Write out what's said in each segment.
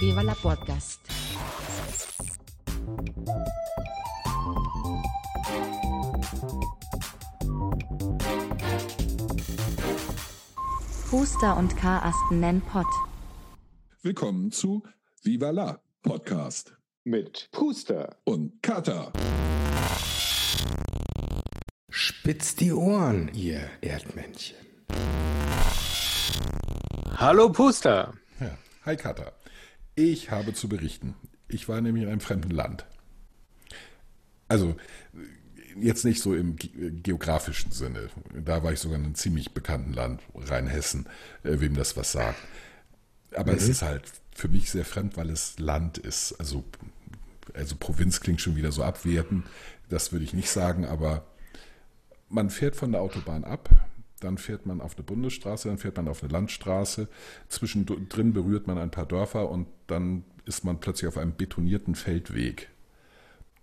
Viva la Podcast. Puster und Karasten nennen Pott. Willkommen zu Viva la Podcast mit Puster und Kata. Spitzt die Ohren, ihr Erdmännchen. Hallo Puster. Ja. Hi Kata. Ich habe zu berichten. Ich war nämlich in einem fremden Land. Also jetzt nicht so im geografischen Sinne. Da war ich sogar in einem ziemlich bekannten Land, Rheinhessen, äh, wem das was sagt. Aber mhm. es ist halt für mich sehr fremd, weil es Land ist. Also, also Provinz klingt schon wieder so abwertend. Das würde ich nicht sagen, aber man fährt von der Autobahn ab, dann fährt man auf eine Bundesstraße, dann fährt man auf eine Landstraße. Zwischendrin berührt man ein paar Dörfer und dann ist man plötzlich auf einem betonierten Feldweg.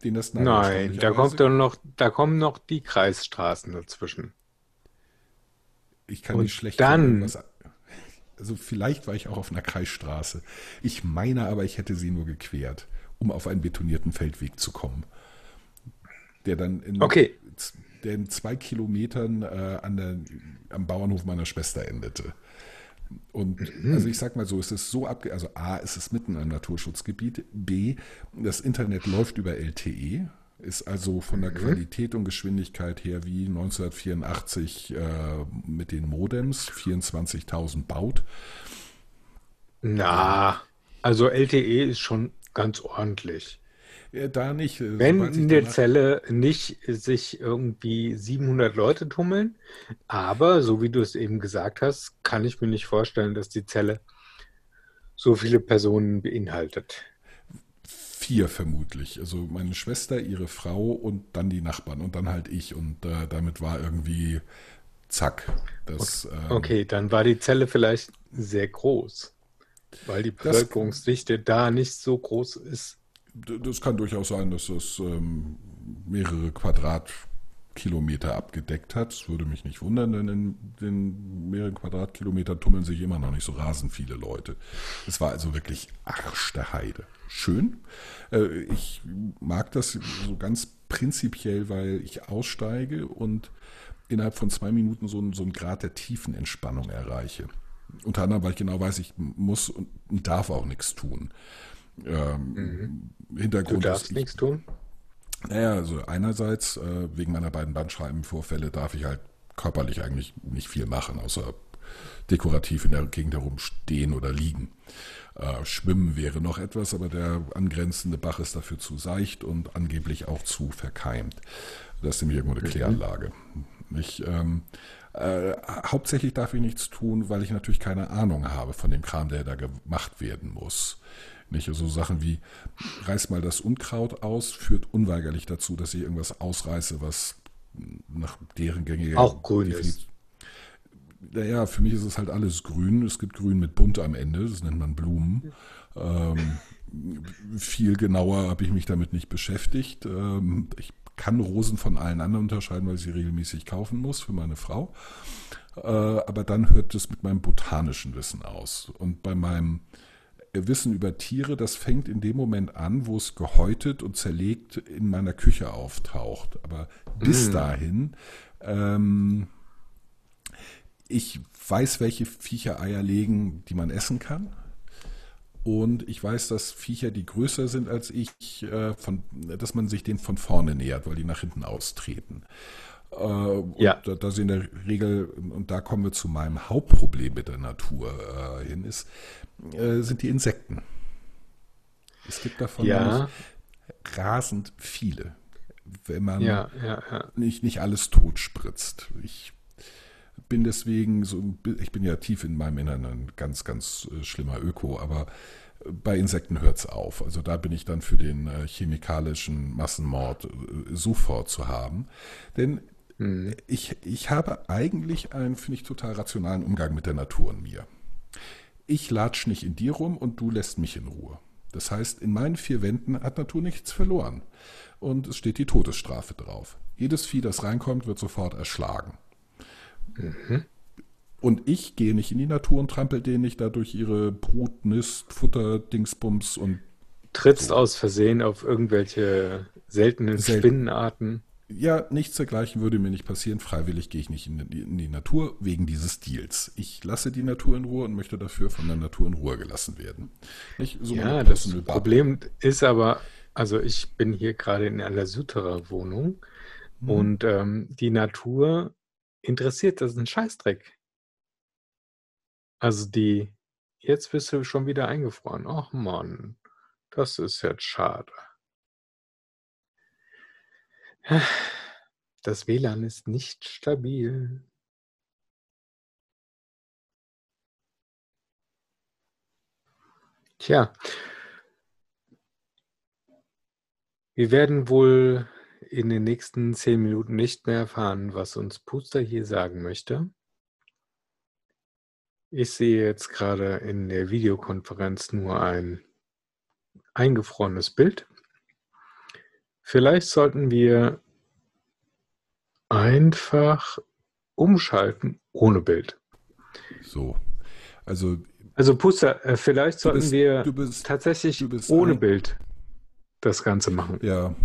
Den das Nein, da kommt doch noch, da kommen noch die Kreisstraßen dazwischen. Ich kann und nicht schlecht dann also vielleicht war ich auch auf einer Kreisstraße. Ich meine aber, ich hätte sie nur gequert, um auf einen betonierten Feldweg zu kommen. Der dann in, okay. der in zwei Kilometern äh, an der, am Bauernhof meiner Schwester endete. Und mhm. also ich sag mal so, es ist so abge also A, es ist mitten im Naturschutzgebiet, B, das Internet läuft über LTE, ist also von der mhm. Qualität und Geschwindigkeit her wie 1984 äh, mit den Modems, 24.000 baut. Na, also LTE ist schon ganz ordentlich. Ja, da nicht. Äh, Wenn in der Zelle nicht sich irgendwie 700 Leute tummeln, aber so wie du es eben gesagt hast, kann ich mir nicht vorstellen, dass die Zelle so viele Personen beinhaltet vier vermutlich. Also meine Schwester, ihre Frau und dann die Nachbarn und dann halt ich. Und äh, damit war irgendwie zack. Das, okay, ähm, okay, dann war die Zelle vielleicht sehr groß, weil die Bevölkerungsdichte das, da nicht so groß ist. Das kann durchaus sein, dass es ähm, mehrere Quadrat Kilometer abgedeckt hat. Das würde mich nicht wundern, denn in den mehreren Quadratkilometern tummeln sich immer noch nicht so rasend viele Leute. Es war also wirklich Arsch der Heide. Schön. Äh, ich mag das so ganz prinzipiell, weil ich aussteige und innerhalb von zwei Minuten so einen, so einen Grad der tiefen Entspannung erreiche. Unter anderem, weil ich genau weiß, ich muss und darf auch nichts tun. Ähm, mhm. Hintergrund du darfst nichts tun? Naja, also einerseits äh, wegen meiner beiden Bandscheibenvorfälle darf ich halt körperlich eigentlich nicht viel machen, außer dekorativ in der Gegend herumstehen oder liegen. Äh, schwimmen wäre noch etwas, aber der angrenzende Bach ist dafür zu seicht und angeblich auch zu verkeimt. Das ist nämlich irgendwo eine mhm. Kläranlage. Ich, ähm, äh, hauptsächlich darf ich nichts tun, weil ich natürlich keine Ahnung habe von dem Kram, der da gemacht werden muss. Nicht? Also Sachen wie, reiß mal das Unkraut aus, führt unweigerlich dazu, dass ich irgendwas ausreiße, was nach deren gängiger auch grün ist. Naja, für mich ist es halt alles grün. Es gibt grün mit bunt am Ende, das nennt man Blumen. Ähm, viel genauer habe ich mich damit nicht beschäftigt. Ähm, ich kann Rosen von allen anderen unterscheiden, weil ich sie regelmäßig kaufen muss für meine Frau. Äh, aber dann hört es mit meinem botanischen Wissen aus. Und bei meinem Wissen über Tiere, das fängt in dem Moment an, wo es gehäutet und zerlegt in meiner Küche auftaucht. Aber bis mm. dahin, ähm, ich weiß, welche Viecher Eier legen, die man essen kann. Und ich weiß, dass Viecher, die größer sind als ich, äh, von, dass man sich denen von vorne nähert, weil die nach hinten austreten. Äh, ja. Da, da sie in der Regel, und da kommen wir zu meinem Hauptproblem mit der Natur äh, hin, ist, äh, sind die Insekten. Es gibt davon ja. rasend viele, wenn man ja, ja, Nicht, nicht alles tot spritzt. Ich bin deswegen so, ich bin ja tief in meinem Innern ein ganz, ganz äh, schlimmer Öko, aber bei Insekten hört es auf. Also da bin ich dann für den äh, chemikalischen Massenmord äh, sofort zu haben. Denn mhm. ich, ich habe eigentlich einen, finde ich, total rationalen Umgang mit der Natur in mir ich latsch nicht in dir rum und du lässt mich in Ruhe. Das heißt, in meinen vier Wänden hat Natur nichts verloren. Und es steht die Todesstrafe drauf. Jedes Vieh, das reinkommt, wird sofort erschlagen. Mhm. Und ich gehe nicht in die Natur und trampel denen nicht dadurch ihre Brut, Nist, Futter, Dingsbums und Trittst aus Versehen auf irgendwelche seltenen Selten. Spinnenarten. Ja, nichts dergleichen würde mir nicht passieren. Freiwillig gehe ich nicht in die, in die Natur wegen dieses Deals. Ich lasse die Natur in Ruhe und möchte dafür von der Natur in Ruhe gelassen werden. Nicht so Ja, das. Problem ist aber, also ich bin hier gerade in einer Sütterer-Wohnung Mhm. und ähm, die Natur interessiert das einen Scheißdreck. Also die, jetzt bist du schon wieder eingefroren. Ach Mann, das ist jetzt schade. Das WLAN ist nicht stabil. Tja, wir werden wohl in den nächsten zehn Minuten nicht mehr erfahren, was uns Puster hier sagen möchte. Ich sehe jetzt gerade in der Videokonferenz nur ein eingefrorenes Bild. Vielleicht sollten wir einfach umschalten ohne Bild. So. Also, Also Puster, äh, vielleicht sollten bist, wir bist, tatsächlich ohne ein- Bild das Ganze machen. ja,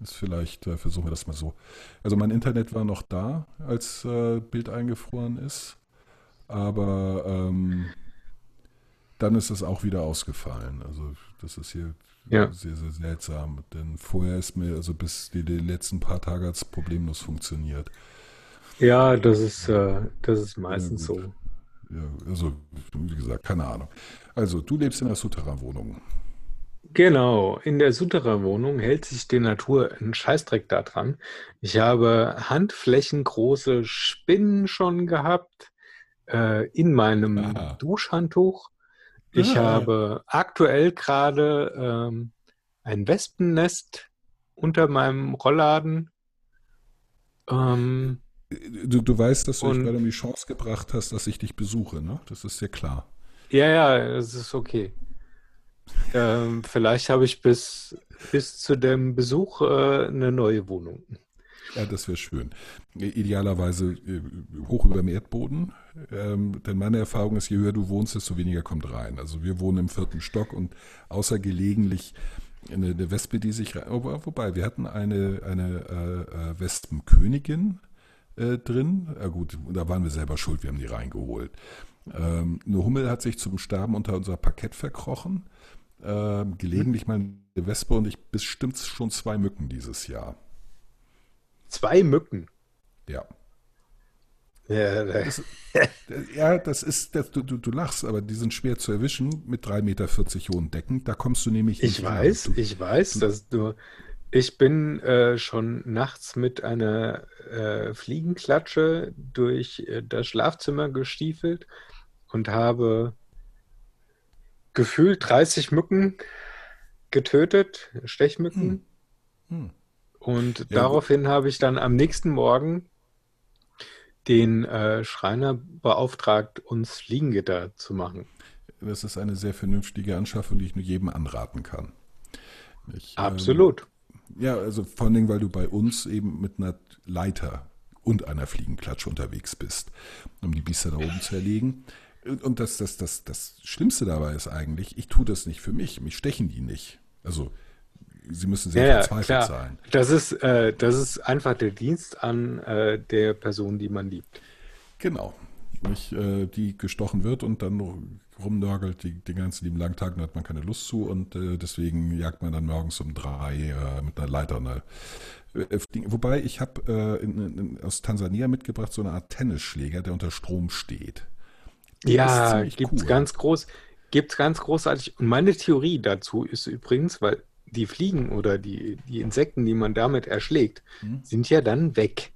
ist vielleicht, äh, versuchen wir das mal so. Also mein Internet war noch da, als äh, Bild eingefroren ist, aber ähm, dann ist es auch wieder ausgefallen. Also das ist hier Ja. sehr, sehr seltsam, denn vorher ist mir, also bis die, die letzten paar Tage hat es problemlos funktioniert. Ja, das ist, äh, das ist meistens gut. so. Ja, also, wie gesagt, keine Ahnung. Also, du lebst in einer Souterrain-Wohnung. Genau, in der Souterrain-Wohnung hält sich die Natur einen Scheißdreck da dran. Ich habe handflächengroße Spinnen schon gehabt äh, in meinem Aha. Duschhandtuch. Ich Ah. habe aktuell gerade ähm, ein Wespennest unter meinem Rollladen. Ähm, Du, du weißt, dass du dich Und- gerade um die Chance gebracht hast, dass ich dich besuche, ne? Das ist ja klar. ja, ja, das ist okay. Ähm, vielleicht habe ich bis, bis zu dem Besuch äh, eine neue Wohnung. Ja, das wäre schön. Idealerweise äh, hoch über dem Erdboden. Ähm, denn meine Erfahrung ist, je höher du wohnst, desto weniger kommt rein. Also wir wohnen im vierten Stock und außer gelegentlich eine, eine Wespe, die sich rein. Wobei, wir hatten eine, eine äh, äh, Wespenkönigin äh, drin. Ja gut, da waren wir selber schuld, wir haben die reingeholt. Ähm, eine Hummel hat sich zum Sterben unter unser Parkett verkrochen. Ähm, gelegentlich mal eine Wespe und ich bestimmt schon zwei Mücken dieses Jahr. Zwei Mücken. Ja. Ja, da- Das, ja, das ist, das, du, du, du lachst, aber die sind schwer zu erwischen mit 3,40 Meter hohen Decken. Da kommst du nämlich ich nicht ran. weiß, Du, ich weiß, dass du. Ich bin äh, schon nachts mit einer äh, Fliegenklatsche durch äh, das Schlafzimmer gestiefelt und habe gefühlt 30 Mücken getötet, Stechmücken. Hm. Und Ja, daraufhin habe ich dann am nächsten Morgen den äh, Schreiner beauftragt, uns Fliegengitter zu machen. Das ist eine sehr vernünftige Anschaffung, die ich nur jedem anraten kann. Ich, ähm, Absolut. Ja, also vor allen Dingen, weil du bei uns eben mit einer Leiter und einer Fliegenklatsche unterwegs bist, um die Biester da oben zu erlegen. Und das, das, das, das Schlimmste dabei ist eigentlich, ich tue das nicht für mich, mich stechen die nicht. Also sie müssen sehr Ja, verzweifelt klar. sein. Das ist, äh, das ist einfach der Dienst an äh, der Person, die man liebt. Genau. Nicht, äh, die gestochen wird und dann rumnörgelt die, den ganzen lieben langen Tag, da hat man keine Lust zu und äh, deswegen jagt man dann morgens um drei äh, mit einer Leiter. Eine, äh, wobei ich habe aus Tansania mitgebracht so eine Art Tennisschläger, der unter Strom steht. Der Ja, gibt's cool. ganz groß, gibt's ganz großartig. Und meine Theorie dazu ist übrigens, weil die Fliegen oder die, die Insekten, die man damit erschlägt, Hm? sind ja dann weg.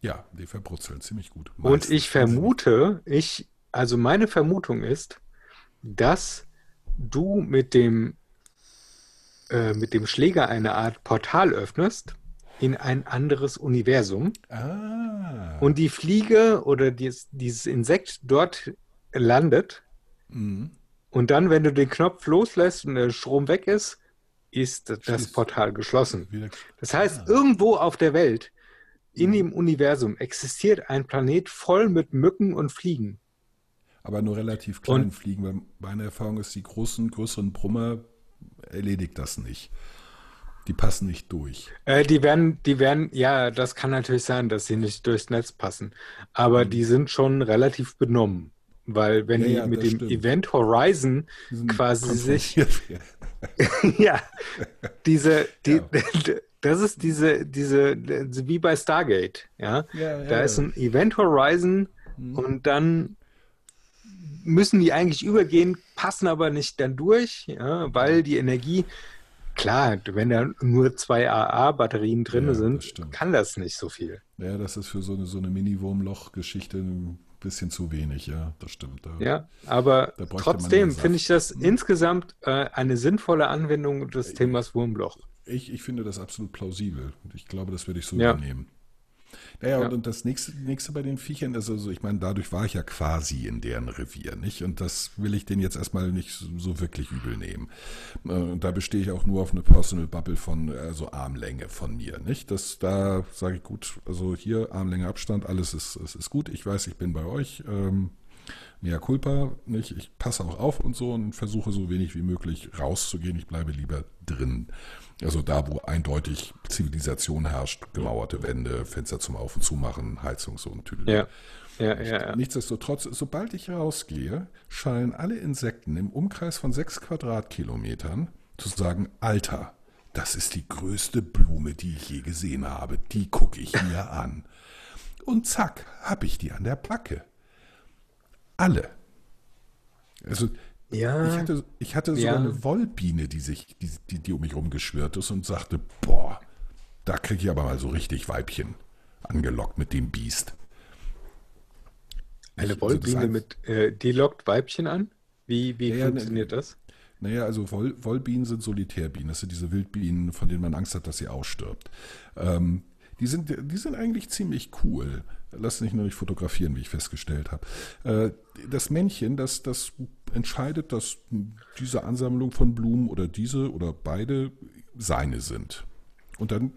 Ja, die verbrutzeln ziemlich gut. Und Meistens. ich vermute, ich, also meine Vermutung ist, dass du mit dem, äh, mit dem Schläger eine Art Portal öffnest in ein anderes Universum Ah. und die Fliege oder dies, dieses Insekt dort landet Mhm. und dann, wenn du den Knopf loslässt und der Strom weg ist, ist das Schließt. Portal geschlossen. Das heißt, Ah. irgendwo auf der Welt in dem Universum existiert ein Planet voll mit Mücken und Fliegen. Aber nur relativ kleinen Und- Fliegen, weil meine Erfahrung ist, die großen, größeren Brummer erledigt das nicht. Die passen nicht durch. Äh, die werden, die werden, ja, das kann natürlich sein, dass sie nicht durchs Netz passen. Aber die sind schon relativ benommen. Weil wenn. Ja, die ja, mit das dem stimmt. Event Horizon quasi sich, ja, diese, die, Ja. das ist diese, diese, wie bei Stargate, ja. Da ist ein Event Horizon Mhm. und dann müssen die eigentlich übergehen, passen aber nicht dann durch, ja, weil die Energie, klar, wenn da nur zwei AA-Batterien drin Ja, das sind, stimmt. kann das nicht so viel. Ja, das ist für so eine, so eine Mini-Wurmloch-Geschichte ein bisschen zu wenig, ja, das stimmt. Da- Ja, aber trotzdem finde ich das insgesamt äh, eine sinnvolle Anwendung des Themas Wurmloch. Ich, ich finde das absolut plausibel. Und Ich glaube, das werde ich so Ja. übernehmen. Naja, Ja. und, und das nächste, nächste bei den Viechern ist also, ich meine, dadurch war ich ja quasi in deren Revier, nicht? Und das will ich denen jetzt erstmal nicht so, wirklich übel nehmen. Äh, Und da bestehe ich auch nur auf eine Personal Bubble von, also Armlänge von mir, nicht? Das, da sage ich gut, also hier Armlänge Abstand, alles ist, ist, ist gut. Ich weiß, ich bin bei euch. Ähm, Mea culpa, nicht? Ich passe auch auf und so und versuche so wenig wie möglich rauszugehen. Ich bleibe lieber drin. Also da, wo eindeutig Zivilisation herrscht, gemauerte Wände, Fenster zum Auf- und Zumachen, Heizung, so ein Tüdel. Ja, ja, ja. ja. Nichtsdestotrotz, sobald ich rausgehe, schallen alle Insekten im Umkreis von sechs Quadratkilometern zu sagen, Alter, das ist die größte Blume, die ich je gesehen habe. Die gucke ich mir an. Und zack, hab ich die an der Backe. Alle. Also Ja. ich hatte, ich hatte sogar Ja. eine Wollbiene, die sich, die, die, die um mich rumgeschwirrt ist und sagte, boah, da kriege ich aber mal so richtig Weibchen angelockt mit dem Biest. Eine also Wollbiene mit, äh, die lockt Weibchen an? Wie, wie Ja, ja, funktioniert das? Naja, also Woll, Wollbienen sind Solitärbienen. Das sind diese Wildbienen, von denen man Angst hat, dass sie ausstirbt. Ähm, die, sind, die sind eigentlich ziemlich cool. Lass sich nur nicht fotografieren, wie ich festgestellt habe. Äh, das Männchen, das, das entscheidet, dass diese Ansammlung von Blumen oder diese oder beide seine sind. Und dann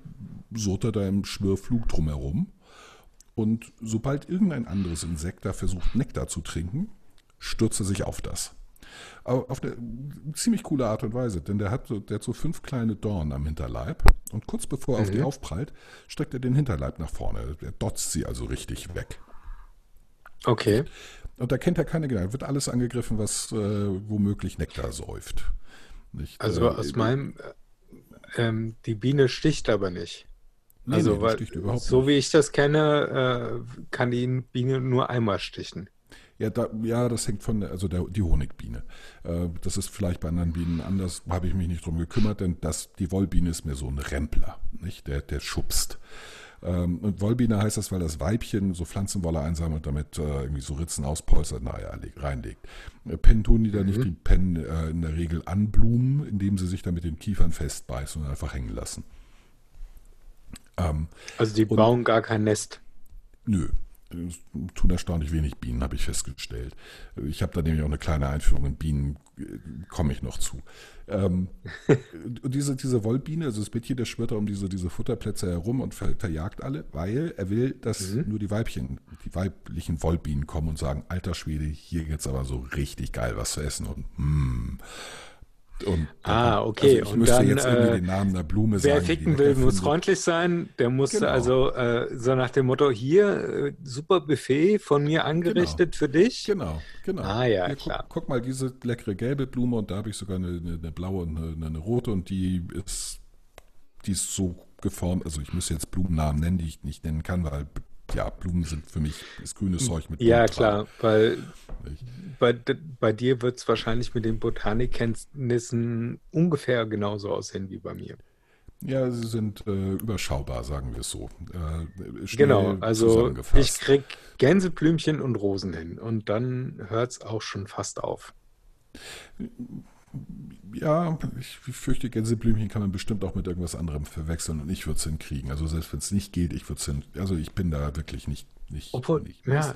surrt er da im Schwirrflug drumherum. Und sobald irgendein anderes Insekt da versucht, Nektar zu trinken, stürzt er sich auf das. Auf eine ziemlich coole Art und Weise, denn der hat, der hat so fünf kleine Dornen am Hinterleib und kurz bevor er auf die aufprallt, streckt er den Hinterleib nach vorne. Er dotzt sie also richtig weg. Okay. Und da kennt er keine Gnade. Wird alles angegriffen, was äh, womöglich Nektar säuft. Nicht? Also Äh, aus meinem, äh, ähm, die Biene sticht aber nicht. nee, also, nee, weil, sticht überhaupt so nicht. wie ich das kenne, äh, kann die Biene nur einmal stichen. Ja, da, ja, das hängt von, der- also der, die Honigbiene. Äh, das ist vielleicht bei anderen Bienen anders, habe ich mich nicht drum gekümmert, denn das, die Wollbiene ist mehr so ein Rempler, nicht? Der, der schubst. Ähm, und Wollbiene heißt das, weil das Weibchen so Pflanzenwolle einsammelt, damit äh, irgendwie so Ritzen auspolstert, naja, leg- reinlegt. Äh, Pennen tun die da nicht, die pennen äh, in der Regel an Blumen, indem sie sich da mit den Kiefern festbeißen und einfach hängen lassen. Ähm, Also die bauen gar kein Nest. Nö. Es tun erstaunlich wenig Bienen, habe ich festgestellt. Ich habe da nämlich auch eine kleine Einführung in Bienen, äh, komme ich noch zu. Ähm, und diese, diese Wollbiene, also das Mädchen, der schwirrt da um diese, diese Futterplätze herum und ver verjagt alle, weil er will, dass nur die Weibchen, die weiblichen Wollbienen kommen und sagen, alter Schwede, hier gibt's aber so richtig geil was zu essen und mm. Und Ah, okay. Also ich Und müsste dann, jetzt irgendwie äh, den Namen der Blume Wer sagen. die ficken will, muss freundlich sein. Der muss Genau. also äh, so nach dem Motto, hier, äh, super Buffet von mir angerichtet für dich. Genau, genau. Ah, ja, Hier, klar. Guck, guck mal, diese leckere gelbe Blume und da habe ich sogar eine, eine, eine blaue und eine, eine rote und die ist, die ist so geformt, also ich müsste jetzt Blumennamen nennen, die ich nicht nennen kann, weil ja, Blumen sind für mich das grüne Zeug mit Ja, Blumen klar, weil bei, bei dir wird es wahrscheinlich mit den Botanikkenntnissen ungefähr genauso aussehen wie bei mir. Ja, sie sind äh, überschaubar, sagen wir es so. Äh, Genau, also ich krieg Gänseblümchen und Rosen hin und dann hört es auch schon fast auf. Ja, ich fürchte, Gänseblümchen kann man bestimmt auch mit irgendwas anderem verwechseln und ich würde es hinkriegen. Also selbst wenn es nicht geht, ich würde es hin. Also ich bin da wirklich nicht. nicht Obwohl, nicht, ja, ist,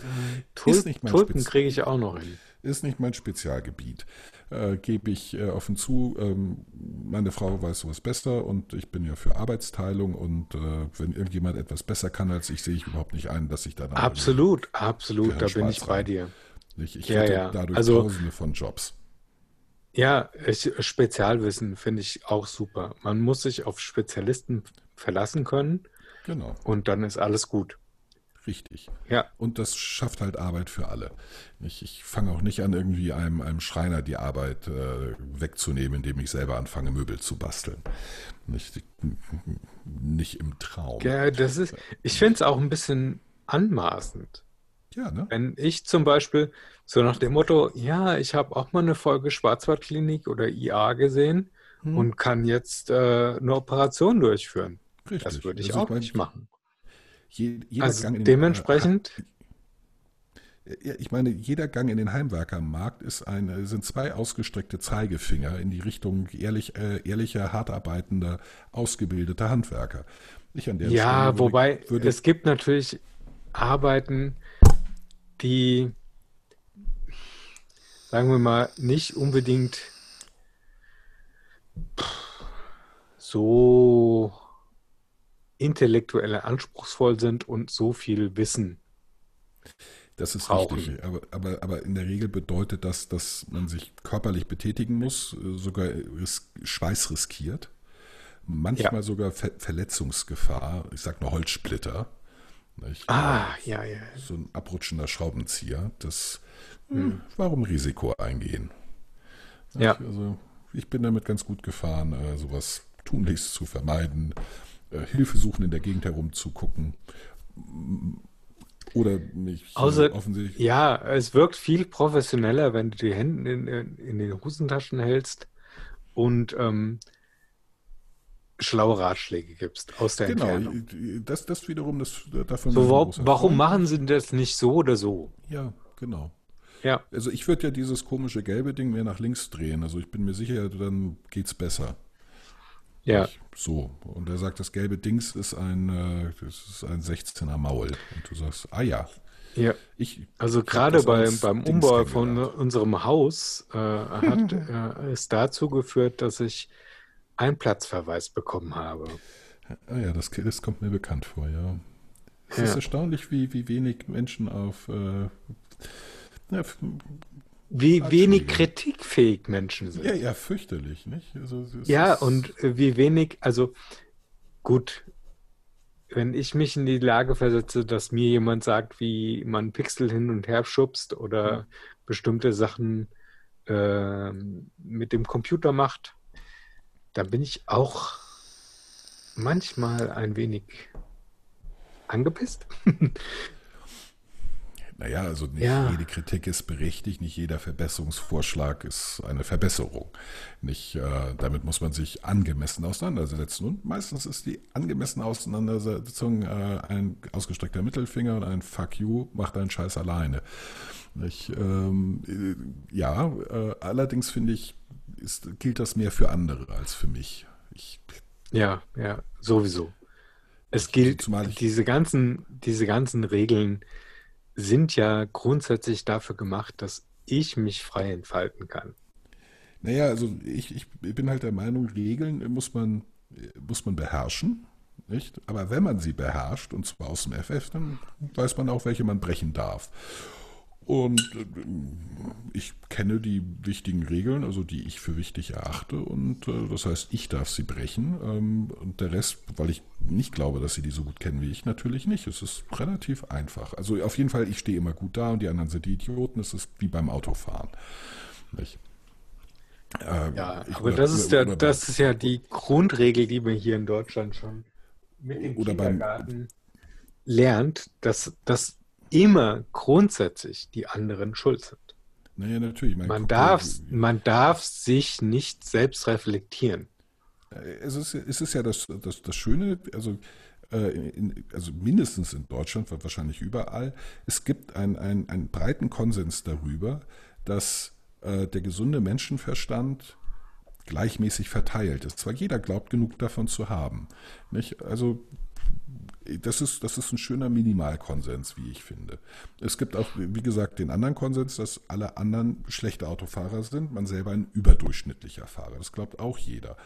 äh, ist mein Tulpen kriege ich auch noch hin. ist nicht mein Spezialgebiet. Äh, Gebe ich äh, offen zu, ähm, meine Frau weiß sowas besser und ich bin ja für Arbeitsteilung und äh, wenn irgendjemand etwas besser kann als ich, sehe ich überhaupt nicht ein, dass ich da dann Absolut, absolut, da bin ich bei dir. Nicht, ich Ja, hätte ja. dadurch Also- tausende von Jobs. Ja, ich, Spezialwissen finde ich auch super. Man muss sich auf Spezialisten verlassen können Genau, und dann ist alles gut. richtig. Ja, Und das schafft halt Arbeit für alle. Ich, ich fange auch nicht an, irgendwie einem, einem Schreiner die Arbeit äh, wegzunehmen, indem ich selber anfange, Möbel zu basteln. Nicht, nicht im Traum. ja das ist, ich finde es auch ein bisschen anmaßend. Ja, ne? Wenn ich zum Beispiel so nach dem Motto, ja, ich habe auch mal eine Folge Schwarzwaldklinik oder IA gesehen Hm. und kann jetzt äh, eine Operation durchführen. Richtig. Das würde ich Also auch nicht machen. je- jeder Also Gang in den- dementsprechend, äh, ja, ich meine, jeder Gang in den Heimwerkermarkt ist ein, sind zwei ausgestreckte Zeigefinger in die Richtung ehrlich, äh, ehrlicher, hart arbeitender, ausgebildeter Handwerker. Ich an der ja, Stelle würde- wobei würde, es gibt natürlich Arbeiten, die, sagen wir mal, nicht unbedingt so intellektuell anspruchsvoll sind und so viel Wissen. Das ist brauchen. richtig, aber, aber, aber in der Regel bedeutet das, dass man sich körperlich betätigen muss, sogar Schweiß riskiert, manchmal sogar Ver Verletzungsgefahr, ich sag nur Holzsplitter. Nicht? Ah, ja, ja. So ein abrutschender Schraubenzieher, das, Hm. hm, warum Risiko eingehen? Ja. Nicht? Also ich bin damit ganz gut gefahren, äh, sowas tunlichst zu vermeiden, äh, Hilfe suchen, in der Gegend herumzugucken. Oder mich äh, Außer- offensichtlich. Ja, es wirkt viel professioneller, wenn du die Hände in, in, in den Hosentaschen hältst und ähm, schlaue Ratschläge gibst aus der Genau, Entfernung. das, das wiederum, das davon So, warum Freund. machen sie das nicht so oder so? Ja, genau. Ja, Also ich würde ja dieses komische gelbe Ding mehr nach links drehen. Also ich bin mir sicher, dann geht's besser. ja, Ich- So. Und er sagt, das gelbe Dings ist ein, äh, das ist ein 16er Maul. Und du sagst, ah ja. ja. Ich, Also gerade bei, beim Dings Umbau von unserem Haus äh, hat äh, es dazu geführt, dass ich einen Platzverweis bekommen habe. Ah ja, das, das kommt mir bekannt vor, ja. Es Ja. ist erstaunlich, wie, wie wenig Menschen auf äh, ja, Wie wenig kritikfähig Menschen sind. ja, ja, fürchterlich, nicht? Also, Ja, und äh, wie wenig, also gut, wenn ich mich in die Lage versetze, dass mir jemand sagt, wie man Pixel hin und her schubst oder bestimmte Sachen ähm, mit dem Computer macht, dann bin ich auch manchmal ein wenig angepisst. Naja, also nicht Ja. jede Kritik ist berechtigt, nicht jeder Verbesserungsvorschlag ist eine Verbesserung. Nicht, äh, damit muss man sich angemessen auseinandersetzen. Und meistens ist die angemessene Auseinandersetzung äh, ein ausgestreckter Mittelfinger und ein Fuck you, mach deinen Scheiß alleine. Nicht, ähm, äh, ja, äh, allerdings finde ich, ist, gilt das mehr für andere als für mich. Ich, Ja, ja, sowieso. Es gilt, ich- diese ganzen, diese ganzen Regeln sind ja grundsätzlich dafür gemacht, dass ich mich frei entfalten kann. Naja, also ich, ich bin halt der Meinung, Regeln muss man, muss man beherrschen. Nicht? Aber wenn man sie beherrscht, und zwar aus dem FF, dann weiß man auch, welche man brechen darf. Und äh, ich kenne die wichtigen Regeln, also die ich für wichtig erachte. Und äh, das heißt, ich darf sie brechen. Ähm, und der Rest, weil ich nicht glaube, dass sie die so gut kennen wie ich, natürlich nicht. Es ist relativ einfach. Also auf jeden Fall, ich stehe immer gut da und die anderen sind die Idioten. Es ist wie beim Autofahren. Nicht? Ähm, Ja, aber oder- das ist, oder das ist ja die Grundregel, die man hier in Deutschland schon mit dem Oder beim- Kindergarten lernt, dass, dass immer grundsätzlich die anderen schuld sind. Naja, natürlich. Man guck darf, man darf sich nicht selbst reflektieren. Es ist, es ist ja das, das, das Schöne, also, äh, in, also mindestens in Deutschland, wahrscheinlich überall, es gibt ein, ein, einen breiten Konsens darüber, dass äh, der gesunde Menschenverstand gleichmäßig verteilt ist. Zwar jeder glaubt, genug davon zu haben. Nicht? Also das ist, das ist ein schöner Minimalkonsens, wie ich finde. Es gibt auch, wie gesagt, den anderen Konsens, dass alle anderen schlechte Autofahrer sind, man selber ein überdurchschnittlicher Fahrer. Das glaubt auch jeder.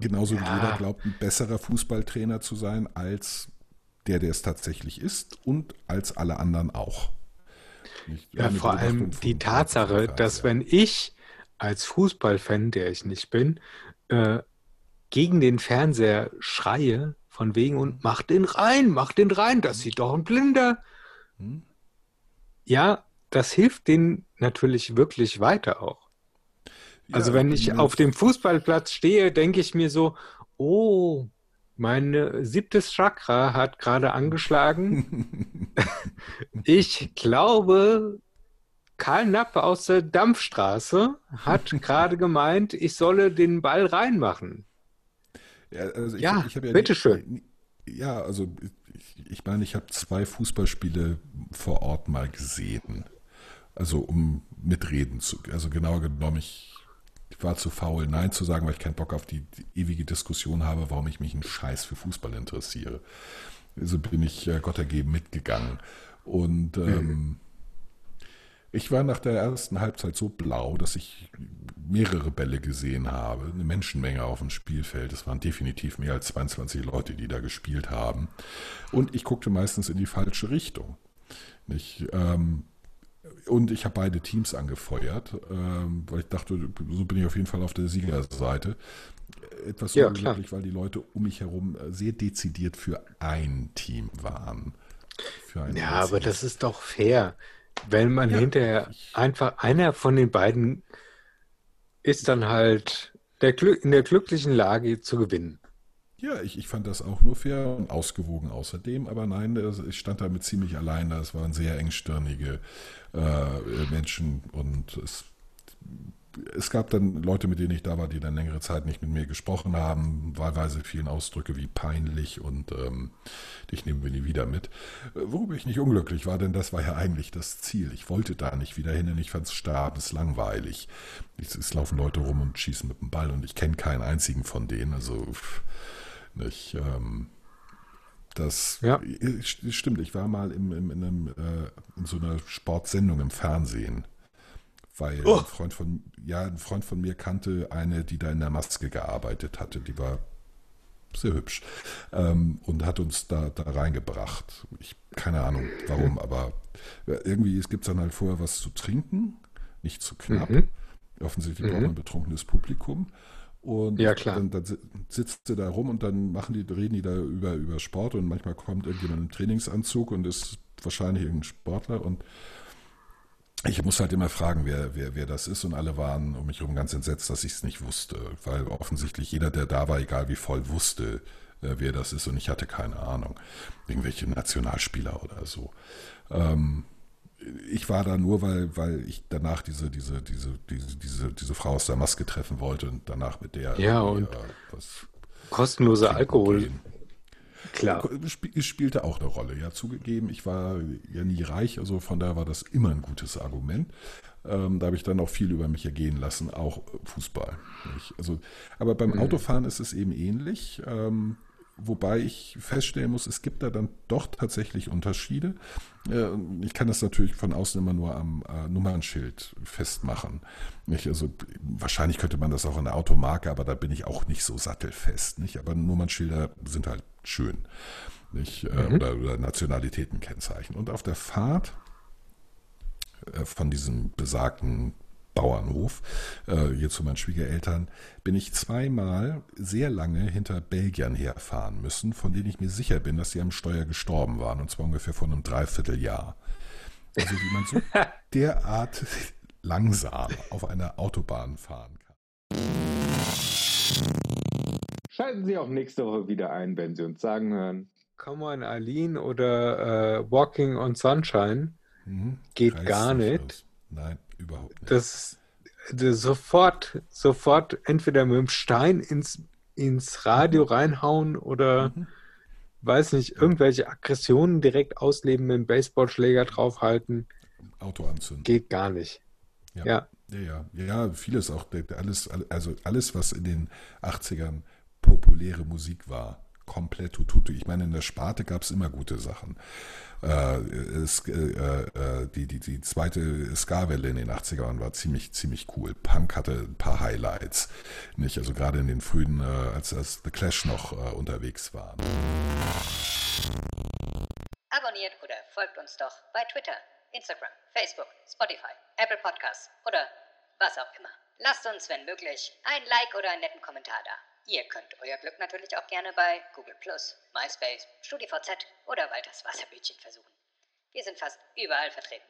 Genauso wie Ja. jeder glaubt, ein besserer Fußballtrainer zu sein als der, der es tatsächlich ist und als alle anderen auch. Nicht? Ja, vor allem die Tatsache, von- dass ja. wenn ich als Fußballfan, der ich nicht bin, äh, gegen den Fernseher schreie, von wegen und mach den rein, mach den rein, das sieht doch ein Blinder. Hm? Ja, das hilft denen natürlich wirklich weiter auch. Also Ja, wenn ich auf dem Fußballplatz stehe, denke ich mir so, oh, mein siebtes Chakra hat gerade angeschlagen. Ich glaube, Karl Nappe aus der Dampfstraße hat gerade gemeint, ich solle den Ball reinmachen. Ja, also ich, Ja, ich ja bitteschön. Ja, also ich, ich meine, ich habe zwei Fußballspiele vor Ort mal gesehen. Also um mitreden zu, also genauer genommen, ich, ich war zu faul, Nein zu sagen, weil ich keinen Bock auf die, die ewige Diskussion habe, warum ich mich einen Scheiß für Fußball interessiere. Also bin ich äh, Gott ergeben mitgegangen. Und ähm, ich war nach der ersten Halbzeit so blau, dass ich mehrere Bälle gesehen habe, eine Menschenmenge auf dem Spielfeld. Es waren definitiv mehr als 22 Leute, die da gespielt haben. Und ich guckte meistens in die falsche Richtung. Nicht, ähm, und ich habe beide Teams angefeuert, ähm, weil ich dachte, so bin ich auf jeden Fall auf der Siegerseite. Etwas Ja, unglücklich, weil die Leute um mich herum sehr dezidiert für ein Team waren. Ja, aber einziges. das ist doch fair. Wenn man Ja, hinterher einfach einer von den beiden ist dann halt der in der glücklichen Lage zu gewinnen. Ja, ich, ich fand das auch nur fair und ausgewogen außerdem, aber nein, ich stand damit ziemlich allein. Das waren sehr engstirnige äh, Menschen und es, es gab dann Leute, mit denen ich da war, die dann längere Zeit nicht mit mir gesprochen haben. Wahlweise vielen Ausdrücke wie peinlich und ähm, dich nehmen wir nie wieder mit. Äh, Worüber ich nicht unglücklich war, denn das war ja eigentlich das Ziel. Ich wollte da nicht wieder hin und ich fand es sterbenslangweilig. Es, es laufen Leute rum und schießen mit dem Ball und ich kenne keinen einzigen von denen. Also nicht, ähm, das Ja. äh, st- stimmt. Ich war mal im, im, in, einem, äh, in so einer Sportsendung im Fernsehen, weil Oh. ein Freund von ja ein Freund von mir kannte eine, die da in der Maske gearbeitet hatte. Die war sehr hübsch ähm, und hat uns da, da reingebracht. Ich keine Ahnung warum, aber irgendwie es gibt dann halt vorher was zu trinken, nicht zu knapp. Mhm. Offensichtlich Mhm. braucht man ein betrunkenes Publikum. Und Ja, klar. dann, dann si- sitzt sie da rum und dann machen die, reden die da über, über Sport und manchmal kommt irgendjemand im Trainingsanzug und ist wahrscheinlich irgendein Sportler und ich muss halt immer fragen, wer, wer, wer das ist und alle waren um mich herum ganz entsetzt, dass ich es nicht wusste, weil offensichtlich jeder, der da war, egal wie voll, wusste, äh, wer das ist und ich hatte keine Ahnung. Irgendwelche Nationalspieler oder so. Ähm, ich war da nur, weil, weil ich danach diese, diese, diese, diese, diese, diese Frau aus der Maske treffen wollte und danach mit der Ja, und äh, was Kostenloser Alkohol, gehen. Klar. Spielte auch eine Rolle, ja, zugegeben. Ich war ja nie reich, also von daher war das immer ein gutes Argument. Ähm, da habe ich dann auch viel über mich ergehen lassen, auch Fußball. Nicht? Also, aber beim Autofahren ist es eben ähnlich. Ähm, wobei ich feststellen muss, es gibt da dann doch tatsächlich Unterschiede. Äh, ich kann das natürlich von außen immer nur am äh, Nummernschild festmachen. Nicht? Also wahrscheinlich könnte man das auch an der Automarke, aber da bin ich auch nicht so sattelfest. Nicht? Aber Nummernschilder sind halt schön. Nicht? Äh, oder, oder Nationalitätenkennzeichen. Und auf der Fahrt von diesem besagten Bauernhof, äh, hier zu meinen Schwiegereltern, bin ich zweimal sehr lange hinter Belgiern herfahren müssen, von denen ich mir sicher bin, dass sie am Steuer gestorben waren, und zwar ungefähr vor einem Dreivierteljahr. Also wie man so derart langsam auf einer Autobahn fahren kann. Schalten Sie auch nächste Woche wieder ein, wenn Sie uns sagen hören. Come on, Eileen oder äh, Walking on Sunshine. Mhm. Geht Reißt gar nicht. los. Nein, überhaupt nicht. Das, das sofort, sofort entweder mit dem Stein ins, ins Radio reinhauen oder Mhm. weiß nicht, irgendwelche Aggressionen direkt ausleben, mit dem Baseballschläger draufhalten. Auto anzünden. Geht gar nicht. Ja. Ja. Ja, ja, ja, vieles auch, alles, also alles, was in den 80ern populäre Musik war, komplett tututu. Ich meine, in der Sparte gab es immer gute Sachen. Äh, es, äh, äh, die, die, die zweite Ska-Welle in den 80ern war ziemlich, ziemlich cool. Punk hatte ein paar Highlights. Nicht? Also gerade in den frühen, äh, als, als The Clash noch äh, unterwegs war. Abonniert oder folgt uns doch bei Twitter, Instagram, Facebook, Spotify, Apple Podcasts oder was auch immer. Lasst uns, wenn möglich, ein Like oder einen netten Kommentar da. Ihr könnt euer Glück natürlich auch gerne bei Google MySpace, StudiVZ oder Walters Wasserbütchen versuchen. Wir sind fast überall vertreten.